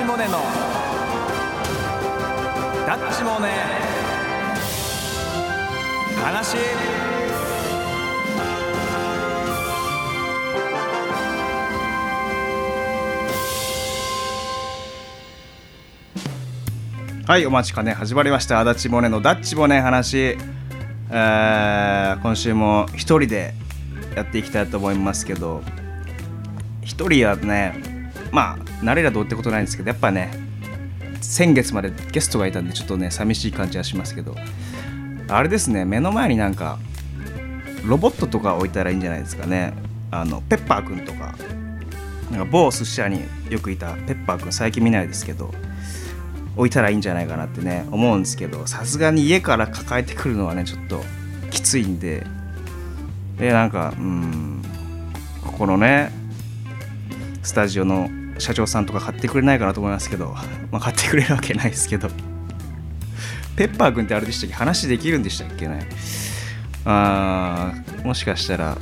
チモネのダッチモネ。話。はいお待ちかね始まりました。足立モネのダッチモネ話、えー、今週も一人でやっていきたいと思いますけど。一人はねまあ慣れりゃどうってことないんですけどやっぱね先月までゲストがいたんでちょっとね寂しい感じはしますけどあれですね目の前になんかロボットとか置いたらいいんじゃないですかね。あのペッパーくんとか。なんか某寿司屋によくいたペッパーくん最近見ないですけど置いたらいいんじゃないかなってね思うんですけどさすがに家から抱えてくるのはねちょっときついんで。でなんかうんここのねスタジオの社長さんとか買ってくれないかなと思いますけど、まあ、買ってくれるわけないですけど。ペッパーくんってあれでしたっけ話できるんでしたっけね。あもしかしたら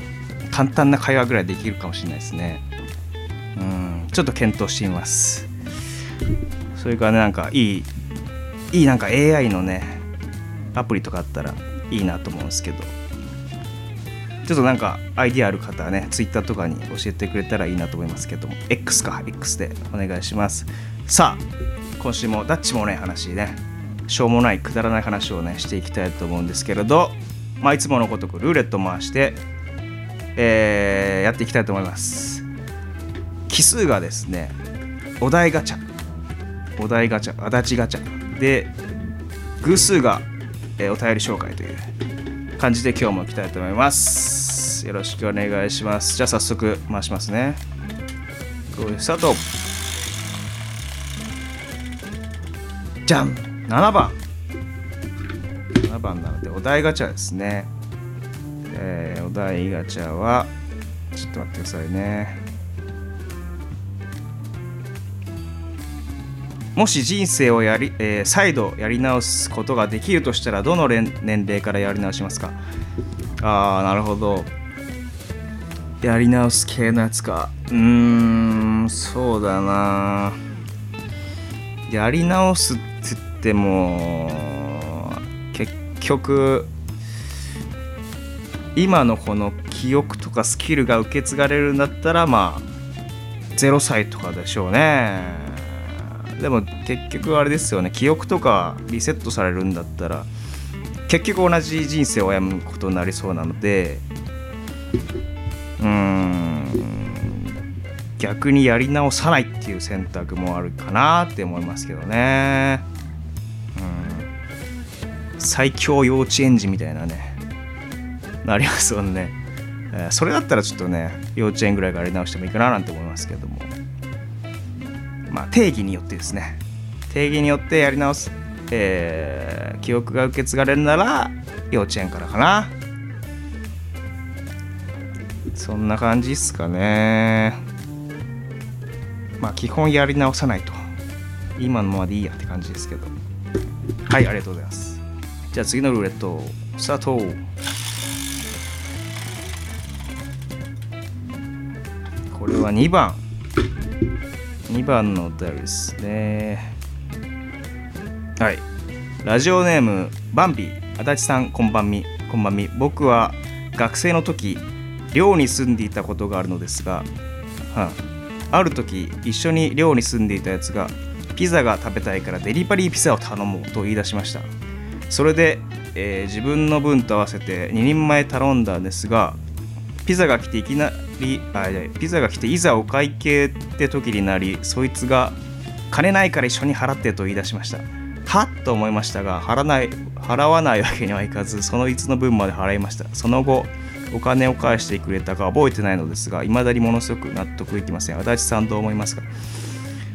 簡単な会話ぐらいできるかもしれないですね。うんちょっと検討してみます。それからねなんかいいいいなんか AI のねアプリとかあったらいいなと思うんですけど。ちょっとなんかアイディアある方はね Twitter とかに教えてくれたらいいなと思いますけども X か X でお願いします。さあ今週もダッチもね話ねしょうもないくだらない話をねしていきたいと思うんですけれどまあいつものごとくルーレット回してえー、やっていきたいと思います。奇数がですねお題ガチャ。お題ガチャ足立ガチャ。で偶数が、えー、お便り紹介という感じで今日もいきたいと思います。よろしくお願いします。じゃあ早速回しますね。スタートじゃん。7番。7番なのでお題ガチャですね。えー、お題ガチャはちょっと待ってくださいね。もし人生をやり、えー、再度やり直すことができるとしたらどの年齢からやり直しますか？ああなるほど。やり直す系のやつか。うーんそうだな。やり直すって言っても結局今のこの記憶とかスキルが受け継がれるんだったらまあ0歳とかでしょうね。でも結局あれですよね。記憶とかリセットされるんだったら結局同じ人生を歩むことになりそうなのでうん逆にやり直さないっていう選択もあるかなって思いますけどね。うん。最強幼稚園児みたいなねなりますもんね、え、それだったらちょっとね幼稚園ぐらいからやり直してもいいかななんて思いますけども。まあ、定義によってですね。定義によってやり直す、えー、記憶が受け継がれるなら幼稚園からかな。そんな感じっすかね。まあ基本やり直さないと。今のままでいいやって感じですけど。はいありがとうございます。じゃあ次のルーレットスタート。これは2番。番のお便りですね。はい。ラジオネームバンビ。足立さんこんばんみ。こんばんみ。僕は学生の時寮に住んでいたことがあるのですが、はあ、ある時一緒に寮に住んでいたやつがピザが食べたいからデリバリーピザを頼もうと言い出しました。それで、えー、自分の分と合わせて2人前頼んだんですがピザが来ていきなりあピザが来ていざお会計って時になりそいつが金ないから一緒に払ってと言い出しました。はっと思いましたが払ない払わないわけにはいかずそのいつの分まで払いました。その後お金を返してくれたか覚えてないのですが未だにものすごく納得いきません。足立さんどう思いますか？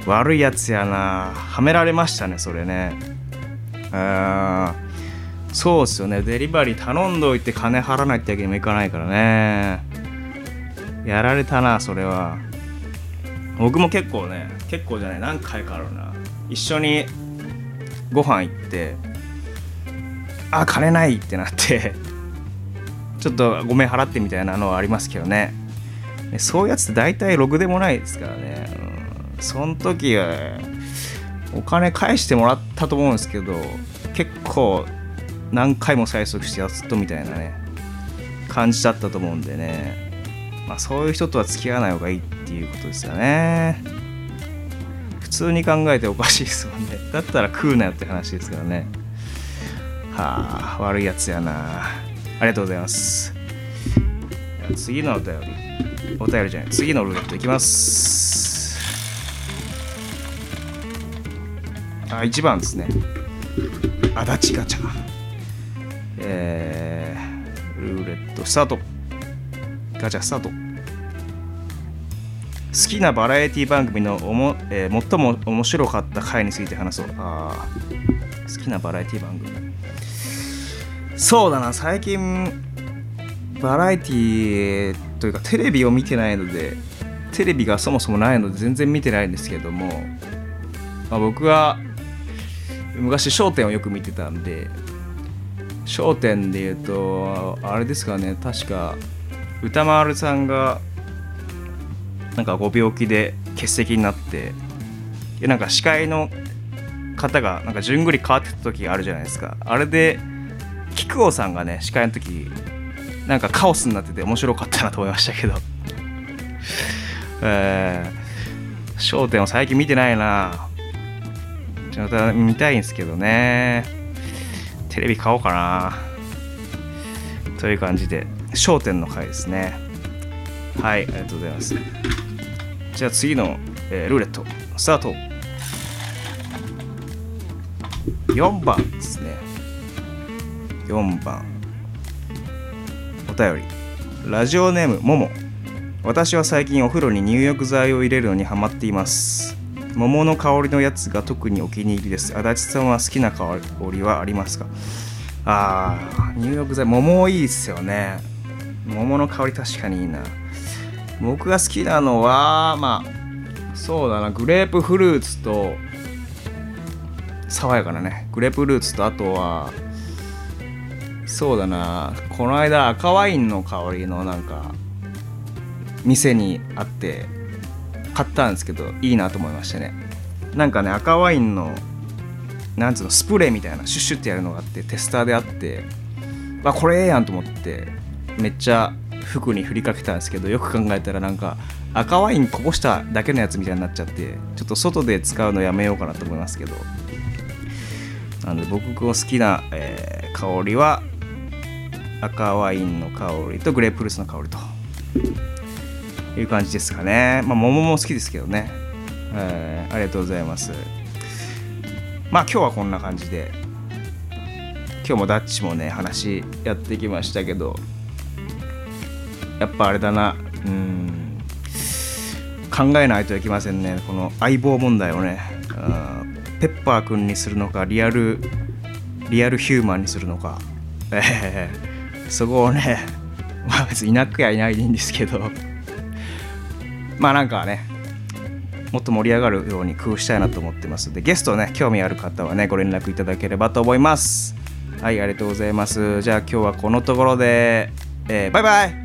悪いやつやな。はめられましたねそれね。あそうっすよね。デリバリー頼んどいて金払わないってわけにもいかないからね。やられたなそれは。僕も結構ね結構じゃない何回かあるな。一緒にご飯行ってあ金ないってなってちょっとごめん払ってみたいなのはありますけどね。そういうやつって大体ろくでもないですからね、うん、その時はお金返してもらったと思うんですけど結構何回も催促してやっとみたいなね感じだったと思うんでね。まあそういう人とは付き合わない方がいいっていうことですよね。普通に考えておかしいですもんね。だったら食うなよって話ですからね。はあ悪いやつやな。ありがとうございます。次のお便り。お便りじゃない。次のルーレットいきます。あ1番ですね。足立ガチャ。えー、ルーレットスタート。ガチャスタート。好きなバラエティ番組のおも、えー、最も面白かった回について話そう。あ好きなバラエティ番組。そうだな。最近バラエティというかテレビを見てないのでテレビがそもそもないので全然見てないんですけども、まあ、僕は昔『笑点』をよく見てたんで『笑点』で言うとあれですかね。確か歌丸さんがなんかご病気で欠席になってでなんか司会の方がなんか順繰り変わってた時あるじゃないですか。あれで木久扇さんがね司会の時なんかカオスになってて面白かったなと思いましたけど。えー、焦点を最近見てないな。ちょっと見たいんですけどね。テレビ買おうかな。という感じで。焦点の回ですね。はいありがとうございます。じゃあ次の、えー、ルーレットスタート。4番ですね。4番。お便り。ラジオネームもも私は最近お風呂に入浴剤を入れるのにハマっています。桃の香りのやつが特にお気に入りです。足立さんは好きな香りはありますか？あー入浴剤。桃いいっすよね。桃の香り確かにいいな。僕が好きなのはまあそうだな。グレープフルーツと爽やかなね。グレープフルーツとあとはそうだな。この間赤ワインの香りのなんか店にあって買ったんですけどいいなと思いましたね。なんかね赤ワインのなんつうのスプレーみたいなシュッシュってやるのがあってテスターであってあこれええやんと思ってめっちゃ服に振りかけたんですけどよく考えたらなんか赤ワインこぼしただけのやつみたいになっちゃってちょっと外で使うのやめようかなと思いますけど。なので僕の好きな、えー、香りは赤ワインの香りとグレープフルーツの香りと。いう感じですかね。まあ桃も好きですけどね、えー、ありがとうございます。まあ今日はこんな感じで。今日もダッチもね話やってきましたけど。やっぱあれだな。うん。考えないといけませんね。この相棒問題をね、うん、ペッパーくんにするのかリアルリアルヒューマンにするのか、えー、そこをねまあ別にいなくやいないでいいんですけど。まあなんかねもっと盛り上がるように工夫したいなと思ってます。でゲストね興味ある方はねご連絡いただければと思います。はいありがとうございます。じゃあ今日はこのところで、えー、バイバイ。